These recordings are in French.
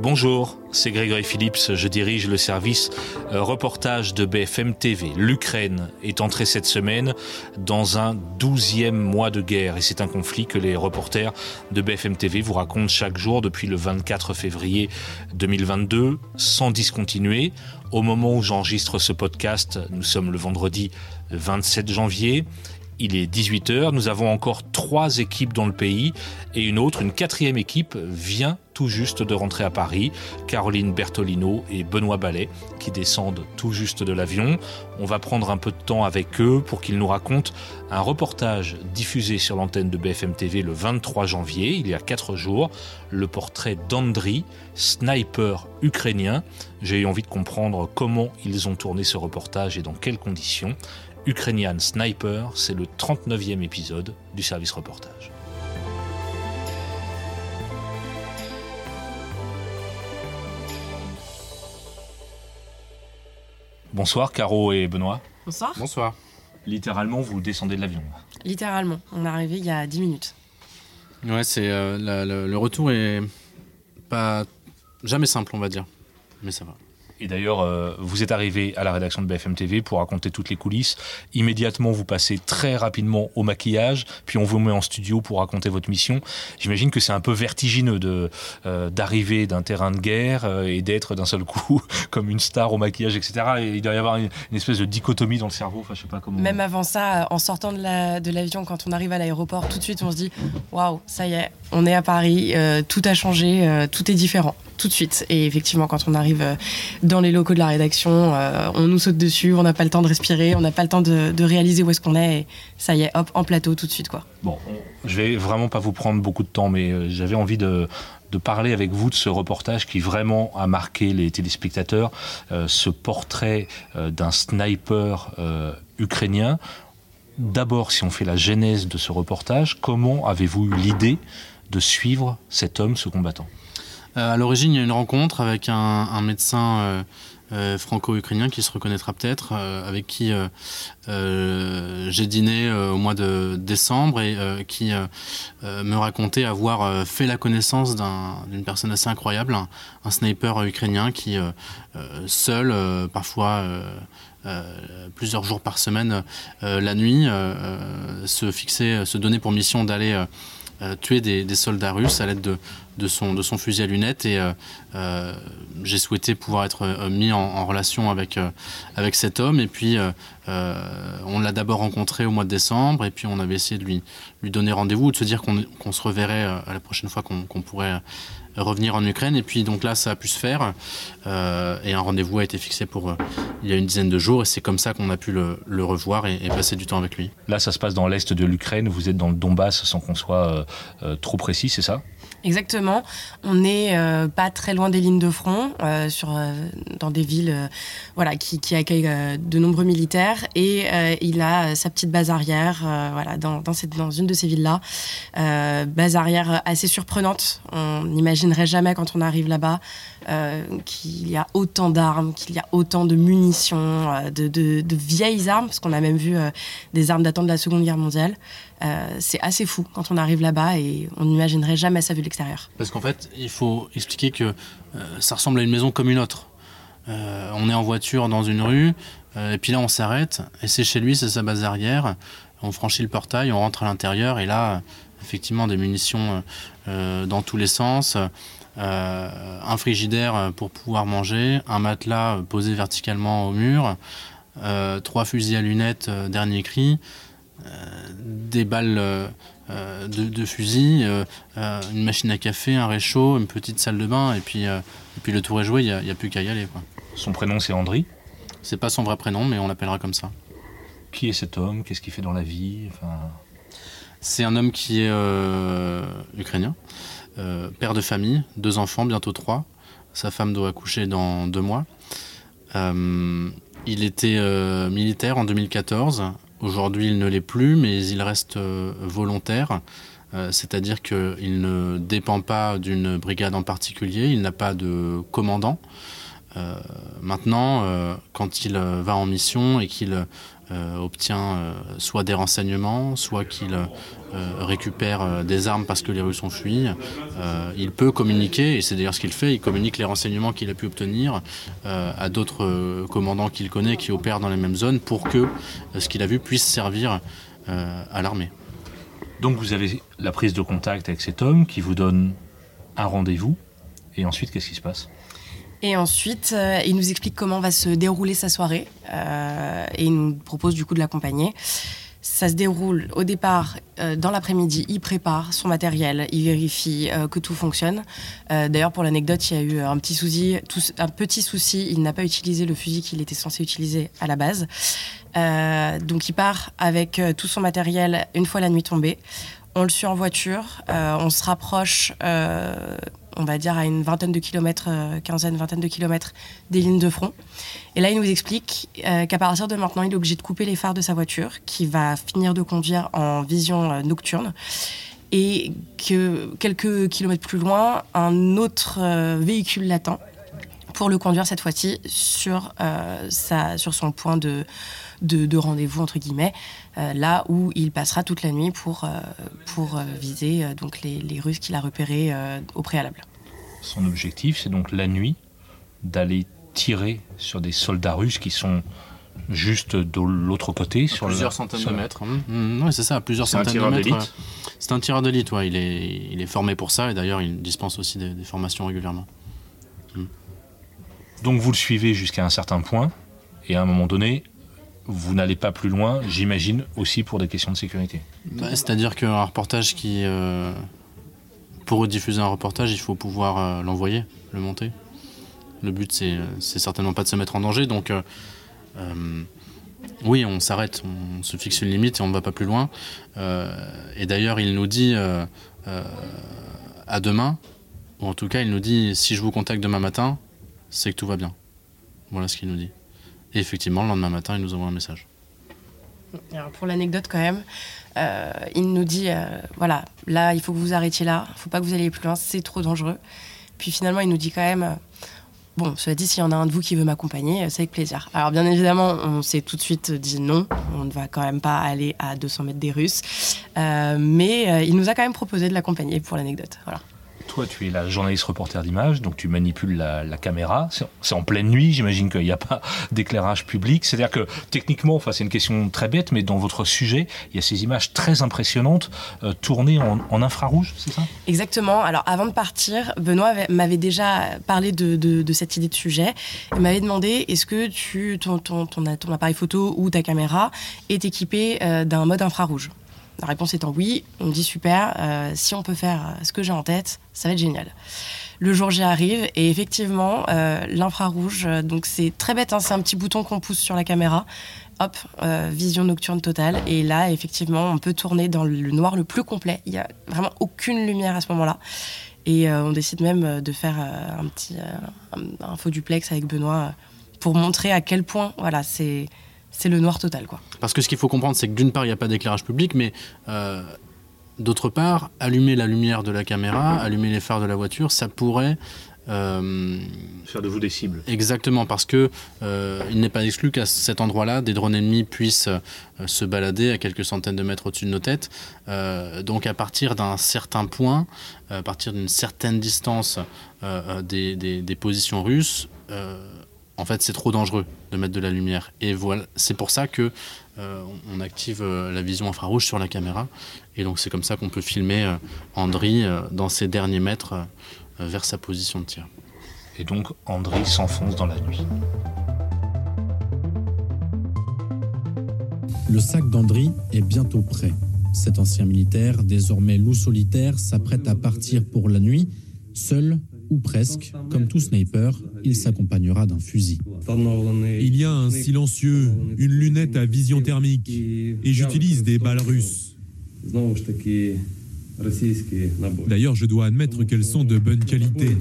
Bonjour, c'est Grégory Phillips, je dirige le service euh, reportage de BFM TV. L'Ukraine est entrée cette semaine dans un douzième mois de guerre et c'est un conflit que les reporters de BFM TV vous racontent chaque jour depuis le 24 février 2022 sans discontinuer. Au moment où j'enregistre ce podcast, nous sommes le vendredi 27 janvier il est 18h, nous avons encore trois équipes dans le pays et une autre, une quatrième équipe vient tout juste de rentrer à Paris, Caroline Bertolino et Benoît Ballet qui descendent tout juste de l'avion. On va prendre un peu de temps avec eux pour qu'ils nous racontent un reportage diffusé sur l'antenne de BFM TV le 23 janvier, il y a quatre jours, le portrait d'Andri, sniper ukrainien. J'ai eu envie de comprendre comment ils ont tourné ce reportage et dans quelles conditions. Ukrainian Sniper, c'est le 39e épisode du service reportage. Bonsoir Caro et Benoît. Bonsoir. Bonsoir. Littéralement, vous descendez de l'avion. Littéralement, on est arrivé il y a 10 minutes. Ouais, c'est euh, le retour est pas jamais simple, on va dire, mais ça va. Et d'ailleurs, euh, vous êtes arrivé à la rédaction de BFM TV pour raconter toutes les coulisses. Immédiatement, vous passez très rapidement au maquillage, puis on vous met en studio pour raconter votre mission. J'imagine que c'est un peu vertigineux de euh, d'arriver d'un terrain de guerre euh, et d'être d'un seul coup comme une star au maquillage, etc. Et il doit y avoir une, espèce de dichotomie dans le cerveau. Même avant ça, en sortant de l'avion, quand on arrive à l'aéroport, tout de suite, on se dit waouh, ça y est, on est à Paris, tout a changé, tout est différent tout de suite. Et effectivement, quand on arrive euh, dans les locaux de la rédaction, euh, on nous saute dessus, on n'a pas le temps de respirer, on n'a pas le temps de, réaliser où est-ce qu'on est. Et ça y est, hop, en plateau tout de suite. quoi. Bon, je vais vraiment pas vous prendre beaucoup de temps, mais euh, j'avais envie de, parler avec vous de ce reportage qui vraiment a marqué les téléspectateurs, ce portrait d'un sniper ukrainien. D'abord, si on fait la genèse de ce reportage, comment avez-vous eu l'idée de suivre cet homme, ce combattant? À l'origine, il y a une rencontre avec un, médecin euh, euh, franco-ukrainien qui se reconnaîtra peut-être, avec qui j'ai dîné au mois de décembre et qui me racontait avoir fait la connaissance d'une personne assez incroyable, un, sniper ukrainien qui, seul, parfois plusieurs jours par semaine, la nuit, se fixait, se donnait pour mission d'aller tuer des, soldats russes à l'aide de, de son, de son fusil à lunettes et euh, euh, j'ai souhaité pouvoir être euh, mis en, relation avec, avec cet homme et puis on l'a d'abord rencontré au mois de décembre et puis on avait essayé de lui, lui donner rendez-vous, de se dire qu'on se reverrait à la prochaine fois qu'on pourrait revenir en Ukraine. Et puis donc là, ça a pu se faire. et un rendez-vous a été fixé pour il y a une dizaine de jours. Et c'est comme ça qu'on a pu le revoir et, passer du temps avec lui. Là, ça se passe dans l'est de l'Ukraine. Vous êtes dans le Donbass sans qu'on soit trop précis, c'est ça? Exactement. On n'est euh, pas très loin des lignes de front, euh, sur, euh, dans des villes voilà, qui, accueillent de nombreux militaires. Et il a sa petite base arrière voilà, dans, une de ces villes-là. base arrière assez surprenante. On n'imaginerait jamais quand on arrive là-bas qu'il y a autant d'armes, qu'il y a autant de munitions, de, de, vieilles armes, parce qu'on a même vu des armes datant de la Seconde Guerre mondiale. Euh, c'est assez fou quand on arrive là-bas et on n'imaginerait jamais ça vu de l'extérieur. Parce qu'en fait, il faut expliquer que euh, ça ressemble à une maison comme une autre. Euh, on est en voiture dans une rue, et puis là on s'arrête, et c'est chez lui, c'est sa base arrière. On franchit le portail, on rentre à l'intérieur, et là, effectivement, des munitions dans tous les sens. un frigidaire pour pouvoir manger, un matelas posé verticalement au mur, trois fusils à lunettes, dernier cri, des balles euh, euh, de, fusil, euh, une machine à café, un réchaud, une petite salle de bain, et puis, et puis le tour est joué, il n'y a, plus qu'à y aller. Quoi. Son prénom c'est Andri? C'est pas son vrai prénom, mais on l'appellera comme ça. Qui est cet homme? Qu'est-ce qu'il fait dans la vie? C'est un homme qui est ukrainien, père de famille, deux enfants, bientôt trois. Sa femme doit accoucher dans deux mois. il était militaire en 2014 Aujourd'hui, il ne l'est plus, mais il reste euh, volontaire. Euh, c'est-à-dire qu'il ne dépend pas d'une brigade en particulier, il n'a pas de commandant. maintenant, quand il va en mission et qu'il obtient soit des renseignements, soit qu'il récupère des armes parce que les Russes ont fui, il peut communiquer, et c'est d'ailleurs ce qu'il fait, il communique les renseignements qu'il a pu obtenir à d'autres commandants qu'il connaît qui opèrent dans les mêmes zones pour que ce qu'il a vu puisse servir à l'armée. Donc vous avez la prise de contact avec cet homme qui vous donne un rendez-vous. Et ensuite, qu'est-ce qui se passe? Et ensuite, euh, il nous explique comment va se dérouler sa soirée euh, et il nous propose du coup de l'accompagner. Ça se déroule au départ euh, dans l'après-midi, il prépare son matériel, il vérifie que tout fonctionne. D'ailleurs, pour l'anecdote, il y a eu un petit souci, un petit souci, il n'a pas utilisé le fusil qu'il était censé utiliser à la base. donc il part avec tout son matériel une fois la nuit tombée. On le suit en voiture, on se rapproche on va dire à une vingtaine de kilomètres, euh, quinzaine, vingtaine de kilomètres des lignes de front. Et là, il nous explique euh, qu'à partir de maintenant, il est obligé de couper les phares de sa voiture, qui va finir de conduire en vision euh, nocturne. Et que quelques kilomètres plus loin, un autre véhicule l'attend pour le conduire cette fois-ci sur, sur son point de, de, rendez-vous, entre guillemets, là où il passera toute la nuit pour, pour viser donc les, les Russes qu'il a repérés au préalable. Son objectif, c'est donc la nuit d'aller tirer sur des soldats russes qui sont juste de l'autre côté. sur plusieurs centaines de mètres. Mmh, mmh, oui, c'est ça, plusieurs centaines de mètres. C'est un tireur d'élite, ouais. il, est, il est formé pour ça et d'ailleurs il dispense aussi des, formations régulièrement. Donc vous le suivez jusqu'à un certain point et à un moment donné, vous n'allez pas plus loin, j'imagine aussi pour des questions de sécurité. Bah, c'est-à-dire qu'un reportage qui, euh, pour diffuser un reportage, il faut pouvoir euh, l'envoyer, le monter. Le but, c'est, certainement pas de se mettre en danger. Donc, euh, oui, on s'arrête, on se fixe une limite et on ne va pas plus loin. et d'ailleurs, il nous dit à demain, ou en tout cas, il nous dit si je vous contacte demain matin, c'est que tout va bien. Voilà ce qu'il nous dit. Et effectivement, le lendemain matin, il nous envoie un message. Alors pour l'anecdote quand même, euh, il nous dit euh, voilà, là il faut que vous arrêtiez là, il faut pas que vous alliez plus loin, c'est trop dangereux. Puis finalement il nous dit quand même euh, bon, cela dit, s'il y en a un de vous qui veut m'accompagner, c'est avec plaisir. Alors bien évidemment, on s'est tout de suite dit non, on ne va quand même pas aller à 200 mètres des Russes, mais il nous a quand même proposé de l'accompagner pour l'anecdote. Voilà tu es la journaliste reporter d'image, donc tu manipules la, caméra. C'est en pleine nuit, j'imagine qu'il n'y a pas d'éclairage public. C'est-à-dire que techniquement, enfin, c'est une question très bête, mais dans votre sujet, il y a ces images très impressionnantes euh, tournées en, infrarouge, c'est ça? Exactement. Alors avant de partir, Benoît m'avait déjà parlé de, cette idée de sujet. Il m'avait demandé est-ce que ton, appareil photo ou ta caméra est équipé euh, d'un mode infrarouge? La réponse étant oui, on me dit super, euh, si on peut faire ce que j'ai en tête, ça va être génial. Le jour j'y arrive et effectivement euh, l'infrarouge, euh, donc c'est très bête, hein, c'est un petit bouton qu'on pousse sur la caméra, hop, vision nocturne totale et là effectivement on peut tourner dans le noir le plus complet, il n'y a vraiment aucune lumière à ce moment-là. Et on décide même de faire un petit faux duplex avec Benoît pour montrer à quel point voilà c'est c'est le noir total. Quoi. Parce que ce qu'il faut comprendre, c'est que d'une part, il n'y a pas d'éclairage public, mais euh, d'autre part, allumer la lumière de la caméra, allumer les phares de la voiture, ça pourrait... Euh, Faire de vous des cibles. Exactement, parce que euh, il n'est pas exclu qu'à cet endroit-là, des drones ennemis puissent se balader à quelques centaines de mètres au-dessus de nos têtes. donc à partir d'un certain point, à partir d'une certaine distance des, des, positions russes, en fait, c'est trop dangereux de mettre de la lumière. Et voilà, c'est pour ça que euh, on active euh, la vision infrarouge sur la caméra. Et donc, c'est comme ça qu'on peut filmer euh, Andri dans ses derniers mètres vers sa position de tir. Et donc, Andri s'enfonce dans la nuit. Le sac d'Andri est bientôt prêt. Cet ancien militaire, désormais loup solitaire, s'apprête à partir pour la nuit, seul ou presque, comme tout sniper, il s'accompagnera d'un fusil. Il y a un silencieux, une lunette à vision thermique, et j'utilise des balles russes. D'ailleurs, je dois admettre qu'elles sont de bonne qualité.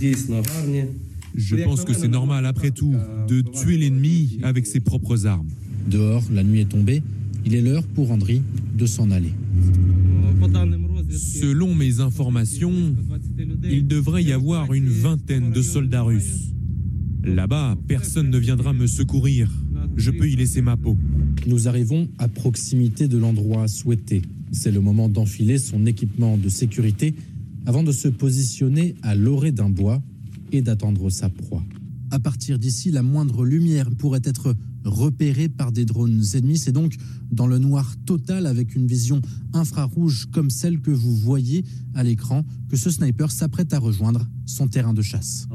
Je pense que c'est normal, après tout, de tuer l'ennemi avec ses propres armes. Dehors, la nuit est tombée. Il est l'heure pour Andri de s'en aller. Selon mes informations, il devrait y avoir une vingtaine de soldats russes. Là-bas, personne ne viendra me secourir. Je peux y laisser ma peau. Nous arrivons à proximité de l'endroit souhaité. C'est le moment d'enfiler son équipement de sécurité avant de se positionner à l'orée d'un bois et d'attendre sa proie. À partir d'ici, la moindre lumière pourrait être repérée par des drones ennemis. C'est donc dans le noir total avec une vision infrarouge comme celle que vous voyez à l'écran que ce sniper s'apprête à rejoindre son terrain de chasse.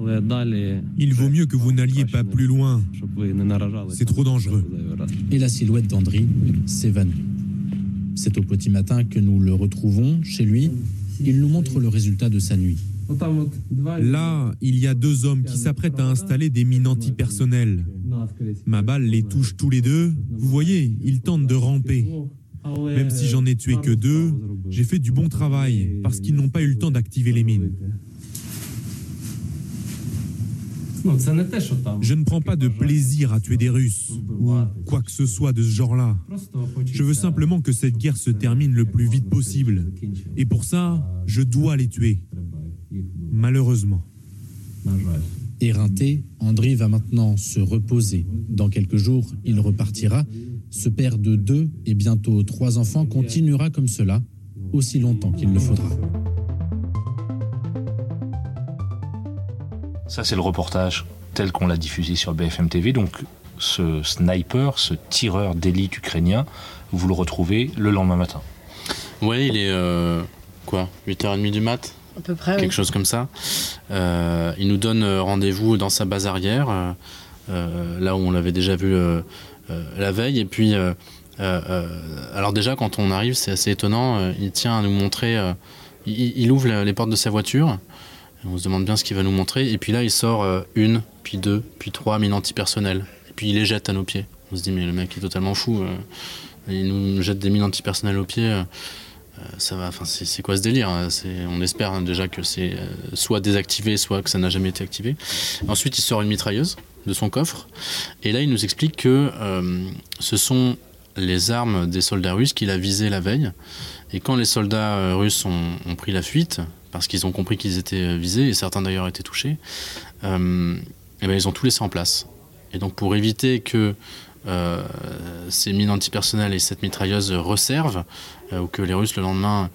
Il vaut mieux que vous n'alliez pas plus loin. C'est trop dangereux. Et la silhouette d'Andry s'évanouit. C'est au petit matin que nous le retrouvons chez lui. Il nous montre le résultat de sa nuit. Là, il y a deux hommes qui s'apprêtent à installer des mines antipersonnelles. Ma balle les touche tous les deux. Vous voyez, ils tentent de ramper. Même si j'en ai tué que deux, j'ai fait du bon travail parce qu'ils n'ont pas eu le temps d'activer les mines. Je ne prends pas de plaisir à tuer des Russes ou quoi que ce soit de ce genre-là. Je veux simplement que cette guerre se termine le plus vite possible. Et pour ça, je dois les tuer. Malheureusement. Éreinté, André va maintenant se reposer. Dans quelques jours, il repartira. Ce père de deux et bientôt trois enfants continuera comme cela aussi longtemps qu'il le faudra. Ça, c'est le reportage tel qu'on l'a diffusé sur BFM TV. Donc, ce sniper, ce tireur d'élite ukrainien, vous le retrouvez le lendemain matin. Ouais, il est euh, quoi 8h30 du mat? À peu près. Quelque chose comme ça. Euh, il nous donne euh, rendez-vous dans sa base arrière, là où on l'avait déjà vu la veille. Et puis, alors déjà, quand on arrive, c'est assez étonnant. il tient à nous montrer. Il, il, ouvre les portes de sa voiture. On se demande bien ce qu'il va nous montrer. Et puis là, il sort euh, une, puis deux, puis trois mines antipersonnelles. Et puis il les jette à nos pieds. On se dit, mais le mec est totalement fou. Euh. il nous jette des mines antipersonnelles aux pieds. Euh, ça va, enfin, c'est quoi ce délire hein? On espère hein, déjà que c'est soit désactivé, soit que ça n'a jamais été activé. Ensuite, il sort une mitrailleuse de son coffre. Et là, il nous explique que ce sont les armes des soldats russes qu'il a visées la veille. Et quand les soldats russes ont pris la fuite, parce qu'ils ont compris qu'ils étaient euh, visés, et certains d'ailleurs étaient touchés, euh, et ben ils ont tout laissé en place. Et donc pour éviter que euh, ces mines antipersonnelles et cette mitrailleuse resservent, ou que les Russes le lendemain,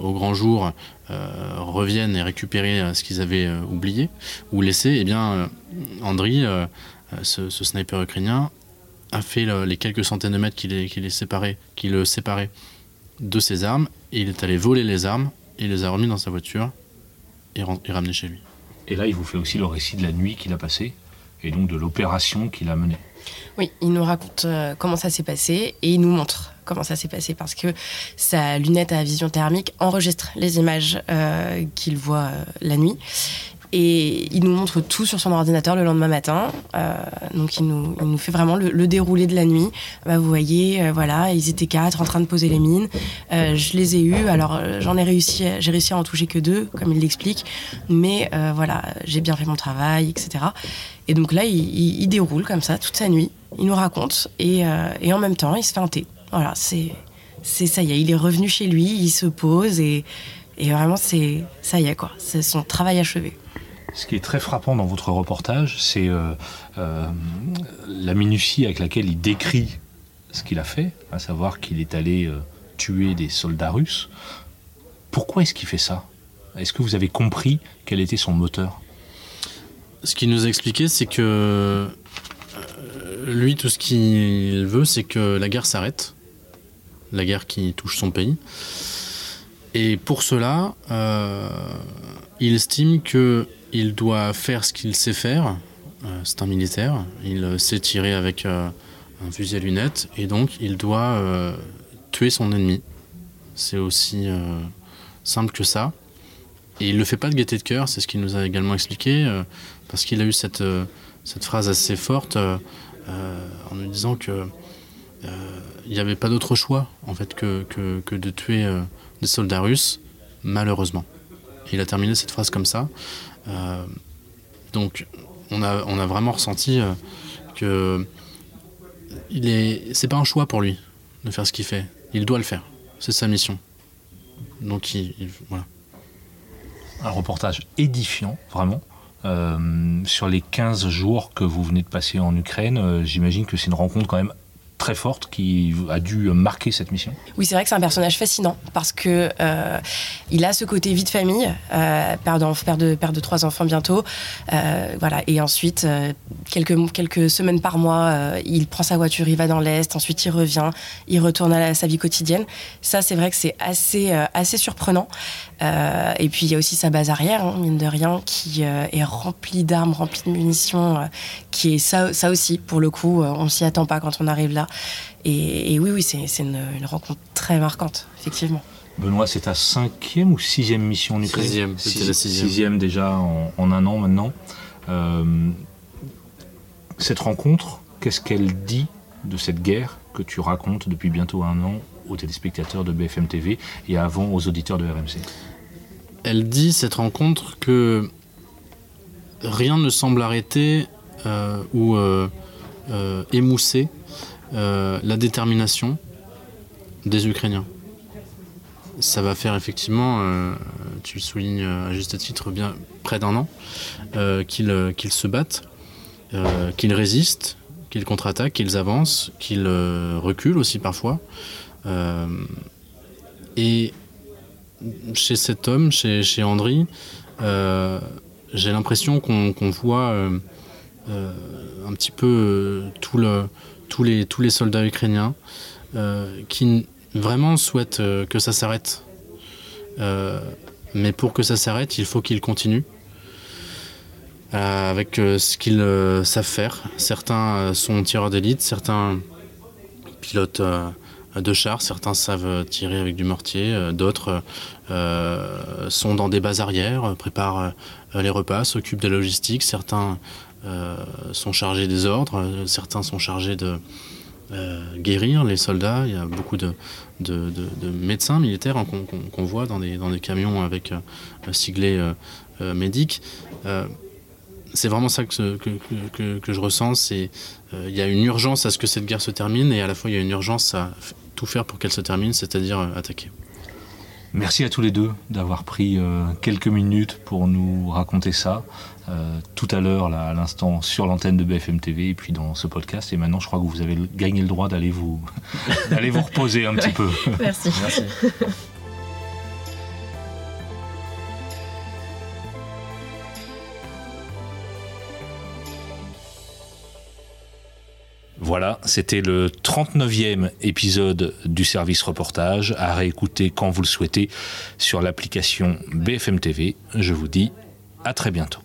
au grand jour, reviennent et récupèrent ce qu'ils avaient oublié ou laissé, eh bien Andriy, ce, sniper ukrainien, a fait les quelques centaines de mètres qui, les, qui, le séparaient de ses armes, et il est allé voler les armes il les a remis dans sa voiture et, ramené chez lui. Et là, il vous fait aussi le récit de la nuit qu'il a passée et donc de l'opération qu'il a menée. Oui, il nous raconte euh, comment ça s'est passé et il nous montre comment ça s'est passé parce que sa lunette à vision thermique enregistre les images euh, qu'il voit euh, la nuit et il nous montre tout sur son ordinateur le lendemain matin. Euh, donc il nous, fait vraiment le, déroulé de la nuit. Bah, vous voyez, euh, voilà, ils étaient quatre en train de poser les mines. Euh, je les ai eus. Alors j'en ai réussi, j'ai réussi à en toucher que deux, comme il l'explique. Mais voilà, j'ai bien fait mon travail, etc. Et donc là, il, déroule comme ça toute sa nuit. Il nous raconte et, en même temps, il se fait un thé. Voilà, c'est ça y est, il est revenu chez lui, il se pose et, et vraiment c'est ça y est quoi, c'est son travail achevé. Ce qui est très frappant dans votre reportage, c'est euh, euh, la minutie avec laquelle il décrit ce qu'il a fait, à savoir qu'il est allé euh, tuer des soldats russes. Pourquoi est-ce qu'il fait ça? Est-ce que vous avez compris quel était son moteur? Ce qu'il nous a expliqué, c'est que lui, tout ce qu'il veut, c'est que la guerre s'arrête, la guerre qui touche son pays. Et pour cela, il estime que il doit faire ce qu'il sait faire. Euh, c'est un militaire. Il euh, sait tirer avec euh, un fusil à lunettes et donc il doit tuer son ennemi. C'est aussi simple que ça. Et il ne le fait pas de gaieté de cœur, c'est ce qu'il nous a également expliqué, parce qu'il a eu cette, phrase assez forte en nous disant que il n'y avait pas d'autre choix en fait que, que de tuer des soldats russes, malheureusement. Il a terminé cette phrase comme ça. Euh, donc on a, on a vraiment ressenti euh, que il est, c'est pas un choix pour lui de faire ce qu'il fait. Il doit le faire. C'est sa mission. Donc il, voilà. Un reportage édifiant, vraiment. sur les 15 jours que vous venez de passer en Ukraine, j'imagine que c'est une rencontre quand même très forte qui a dû marquer cette mission. Oui, c'est vrai que c'est un personnage fascinant parce que euh, il a ce côté vie de famille, euh, père, de, père de trois enfants bientôt, euh, voilà. Et ensuite, euh, quelques quelques semaines par mois, il prend sa voiture, il va dans l'est, ensuite il revient, il retourne à, sa vie quotidienne. Ça, c'est vrai que c'est assez assez surprenant. et puis il y a aussi sa base arrière, hein, mine de rien, qui est remplie d'armes, remplie de munitions, qui est ça, ça aussi pour le coup, on s'y attend pas quand on arrive là. Et, oui, oui, c'est une, rencontre très marquante, effectivement. Benoît, c'est ta cinquième ou sixième mission en Ukraine Sixième, c'était la sixième. Sixième déjà en, un an maintenant. Euh, cette rencontre, qu'est-ce qu'elle dit de cette guerre que tu racontes depuis bientôt un an aux téléspectateurs de BFM TV et avant aux auditeurs de RMC Elle dit, cette rencontre, que rien ne semble arrêter euh, ou euh, émousser euh, la détermination des Ukrainiens. Ça va faire effectivement, euh, tu le soulignes à juste titre, bien près d'un an, euh, qu'ils se battent, qu'ils résistent, qu'ils contre-attaquent, qu'ils avancent, qu'ils reculent aussi parfois. et chez cet homme, chez, chez Andri, j'ai l'impression qu'on voit un petit peu tout le, tous les, tous les soldats ukrainiens euh, qui vraiment souhaitent euh, que ça s'arrête. Euh, mais pour que ça s'arrête, il faut qu'ils continuent avec ce qu'ils savent faire. Certains sont tireurs d'élite, certains pilotes de chars, certains savent tirer avec du mortier, d'autres sont dans des bases arrières, préparent les repas, s'occupent de la logistique, certains sont chargés des ordres, certains sont chargés de euh, guérir les soldats. Il y a beaucoup de, de, médecins militaires hein, qu'on voit dans des, camions avec euh, siglé médic. c'est vraiment ça que, je ressens. Il y a une urgence à ce que cette guerre se termine et à la fois il y a une urgence à tout faire pour qu'elle se termine, c'est-à-dire attaquer. Merci à tous les deux d'avoir pris euh, quelques minutes pour nous raconter ça. Euh, tout à l'heure, là, à l'instant, sur l'antenne de BFM TV et puis dans ce podcast. Et maintenant, je crois que vous avez gagné le droit d'aller vous, d'aller vous reposer un petit peu. Merci. Merci. Voilà, c'était le 39e épisode du service reportage, à réécouter quand vous le souhaitez sur l'application BFM TV. Je vous dis à très bientôt.